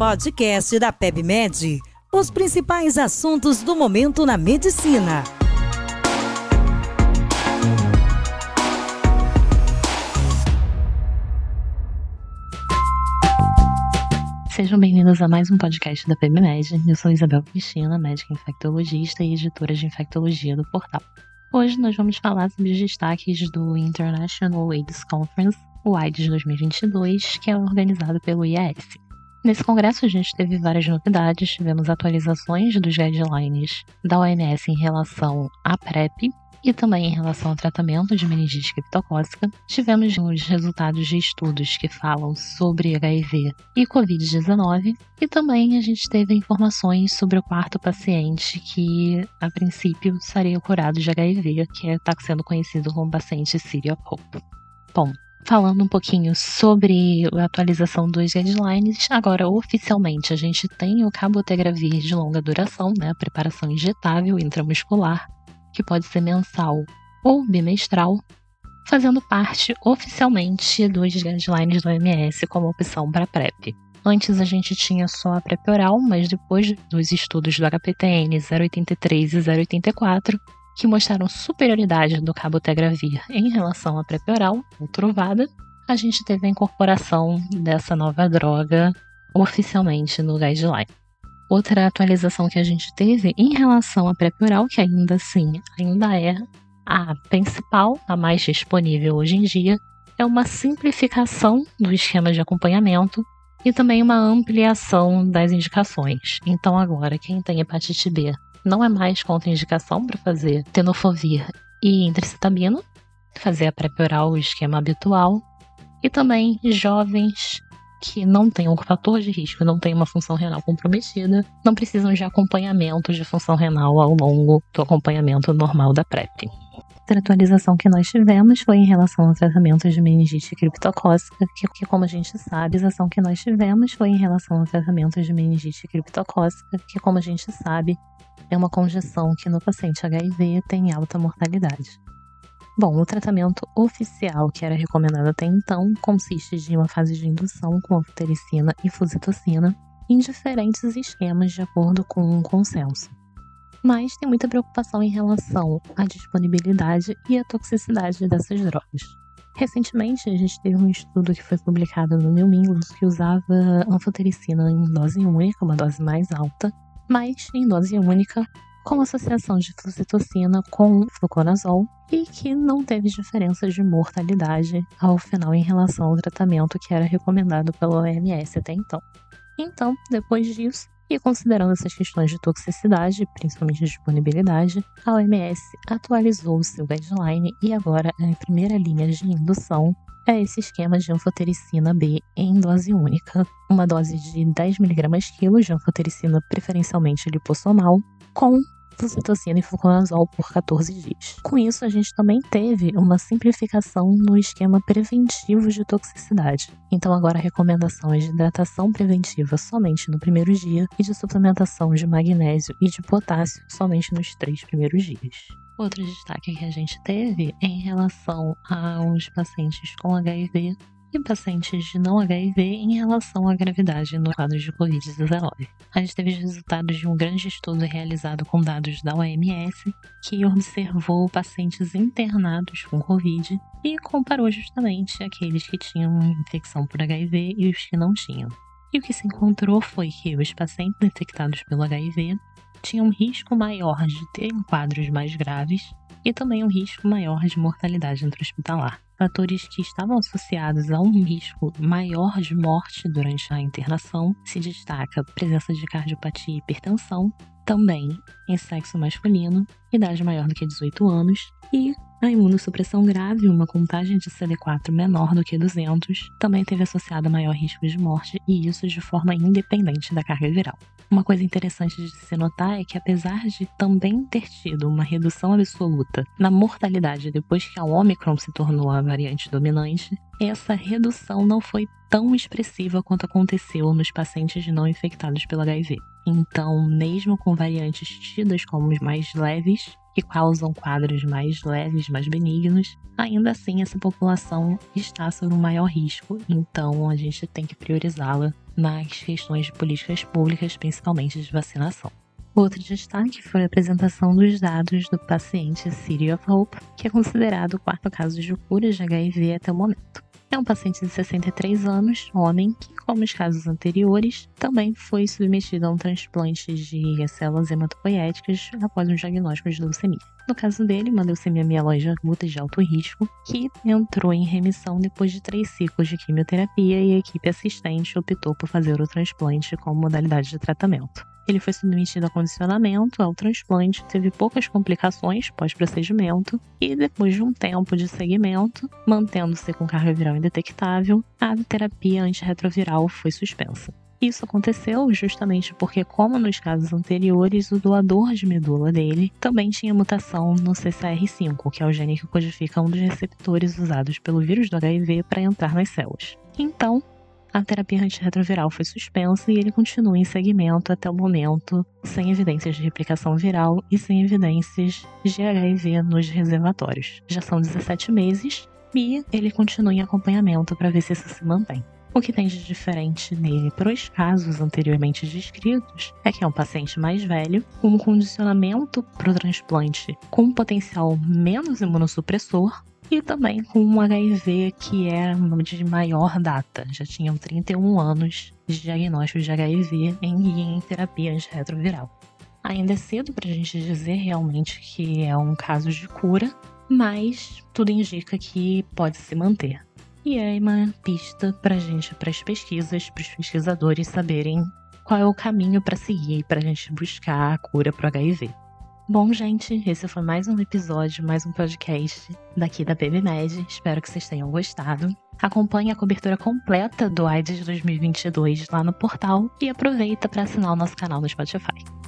podcast da PebMed. Os principais assuntos do momento na medicina. Sejam bem-vindos a mais um podcast da PebMed. Eu sou Isabel Cristina, médica infectologista e editora de infectologia do portal. Hoje nós vamos falar sobre os destaques do International AIDS Conference, o AIDS 2022, que é organizado pelo IAS. Nesse congresso a gente teve várias novidades, tivemos atualizações dos guidelines da OMS em relação à PrEP e também em relação ao tratamento de meningite criptocócica. Tivemos os resultados de estudos que falam sobre HIV e Covid-19 e também a gente teve informações sobre o quarto paciente que, a princípio, estaria curado de HIV, que está sendo conhecido como paciente of Hope. Falando um pouquinho sobre a atualização dos guidelines, agora oficialmente a gente tem o cabotegravir de longa duração, né, a preparação injetável intramuscular, que pode ser mensal ou bimestral, fazendo parte oficialmente dos guidelines do OMS como opção para PrEP. Antes a gente tinha só a PrEP oral, mas depois dos estudos do HPTN 083 e 084, que mostraram superioridade do cabotegravir em relação à PrEP oral, ou Truvada, a gente teve a incorporação dessa nova droga oficialmente no guideline. Outra atualização que a gente teve em relação à PrEP oral, que ainda assim ainda é a principal, a mais disponível hoje em dia, é uma simplificação do esquema de acompanhamento e também uma ampliação das indicações. Então agora quem tem hepatite B não é mais contraindicação para fazer tenofovir e intricitabina, fazer a PrEP oral, o esquema habitual, e também jovens que não têm um fator de risco, não têm uma função renal comprometida, não precisam de acompanhamento de função renal ao longo do acompanhamento normal da PrEP. Outra atualização que nós tivemos foi em relação ao tratamento de meningite criptocócica, que, que como a gente sabe, a ação que nós tivemos foi em relação ao tratamento de meningite criptocócica, que como a gente sabe, é uma conjeção que no paciente HIV tem alta mortalidade. Bom, o tratamento oficial que era recomendado até então consiste de uma fase de indução com anfotericina e fusitocina em diferentes esquemas de acordo com um consenso. Mas tem muita preocupação em relação à disponibilidade e à toxicidade dessas drogas. Recentemente, a gente teve um estudo que foi publicado no New England que usava anfotericina em dose única, uma dose mais alta, mas em dose única, com associação de flucitocina com fluconazol e que não teve diferença de mortalidade ao final em relação ao tratamento que era recomendado pela OMS até então. Então, depois disso, e considerando essas questões de toxicidade, principalmente de disponibilidade, a OMS atualizou o seu guideline e agora a primeira linha de indução é esse esquema de anfotericina B em dose única, uma dose de 10mg quilo de anfotericina preferencialmente lipossomal, com flucitocina e fluconazol por 14 dias. Com isso, a gente também teve uma simplificação no esquema preventivo de toxicidade. Então, agora a recomendação é de hidratação preventiva somente no primeiro dia e de suplementação de magnésio e de potássio somente nos três primeiros dias. Outro destaque que a gente teve é em relação aos pacientes com HIV e pacientes de não HIV em relação à gravidade no quadro de Covid-19. A gente teve os resultados de um grande estudo realizado com dados da OMS que observou pacientes internados com Covid e comparou justamente aqueles que tinham infecção por HIV e os que não tinham. E o que se encontrou foi que os pacientes infectados pelo HIV tinham um risco maior de terem quadros mais graves e também um risco maior de mortalidade intra-hospitalar fatores que estavam associados a um risco maior de morte durante a internação se destaca presença de cardiopatia e hipertensão, também em sexo masculino, idade maior do que 18 anos e a imunossupressão grave, uma contagem de CD4 menor do que 200, também teve associado a maior risco de morte, e isso de forma independente da carga viral. Uma coisa interessante de se notar é que, apesar de também ter tido uma redução absoluta na mortalidade depois que a Omicron se tornou a variante dominante, essa redução não foi tão expressiva quanto aconteceu nos pacientes não infectados pelo HIV. Então, mesmo com variantes tidas como mais leves, que causam quadros mais leves, mais benignos, ainda assim essa população está sob um maior risco, então a gente tem que priorizá-la nas questões de políticas públicas, principalmente de vacinação. Outro destaque foi a apresentação dos dados do paciente City of Hope, que é considerado o quarto caso de cura de HIV até o momento. É um paciente de 63 anos, homem, que, como os casos anteriores, também foi submetido a um transplante de células hematopoéticas após um diagnóstico de leucemia. No caso dele, uma leucemia mieloide aguda de alto risco, que entrou em remissão depois de três ciclos de quimioterapia e a equipe assistente optou por fazer o transplante como modalidade de tratamento. Ele foi submetido a condicionamento ao transplante, teve poucas complicações pós-procedimento e, depois de um tempo de seguimento, mantendo-se com carga viral indetectável, a terapia antirretroviral foi suspensa. Isso aconteceu justamente porque, como nos casos anteriores, o doador de medula dele também tinha mutação no CCR5, que é o gene que codifica um dos receptores usados pelo vírus do HIV para entrar nas células. Então, a terapia antirretroviral foi suspensa e ele continua em segmento até o momento, sem evidências de replicação viral e sem evidências de HIV nos reservatórios. Já são 17 meses e ele continua em acompanhamento para ver se isso se mantém. O que tem de diferente nele para os casos anteriormente descritos é que é um paciente mais velho, com um condicionamento para o transplante com um potencial menos imunossupressor, e também com um HIV que era de maior data, já tinham 31 anos de diagnóstico de HIV em, em terapia antirretroviral. Ainda é cedo para a gente dizer realmente que é um caso de cura, mas tudo indica que pode se manter. E é uma pista para gente, para as pesquisas, para os pesquisadores saberem qual é o caminho para seguir para a gente buscar a cura para o HIV. Bom, gente, esse foi mais um episódio, mais um podcast daqui da PBMed. Espero que vocês tenham gostado. Acompanhe a cobertura completa do AIDS 2022 lá no portal e aproveita para assinar o nosso canal no Spotify.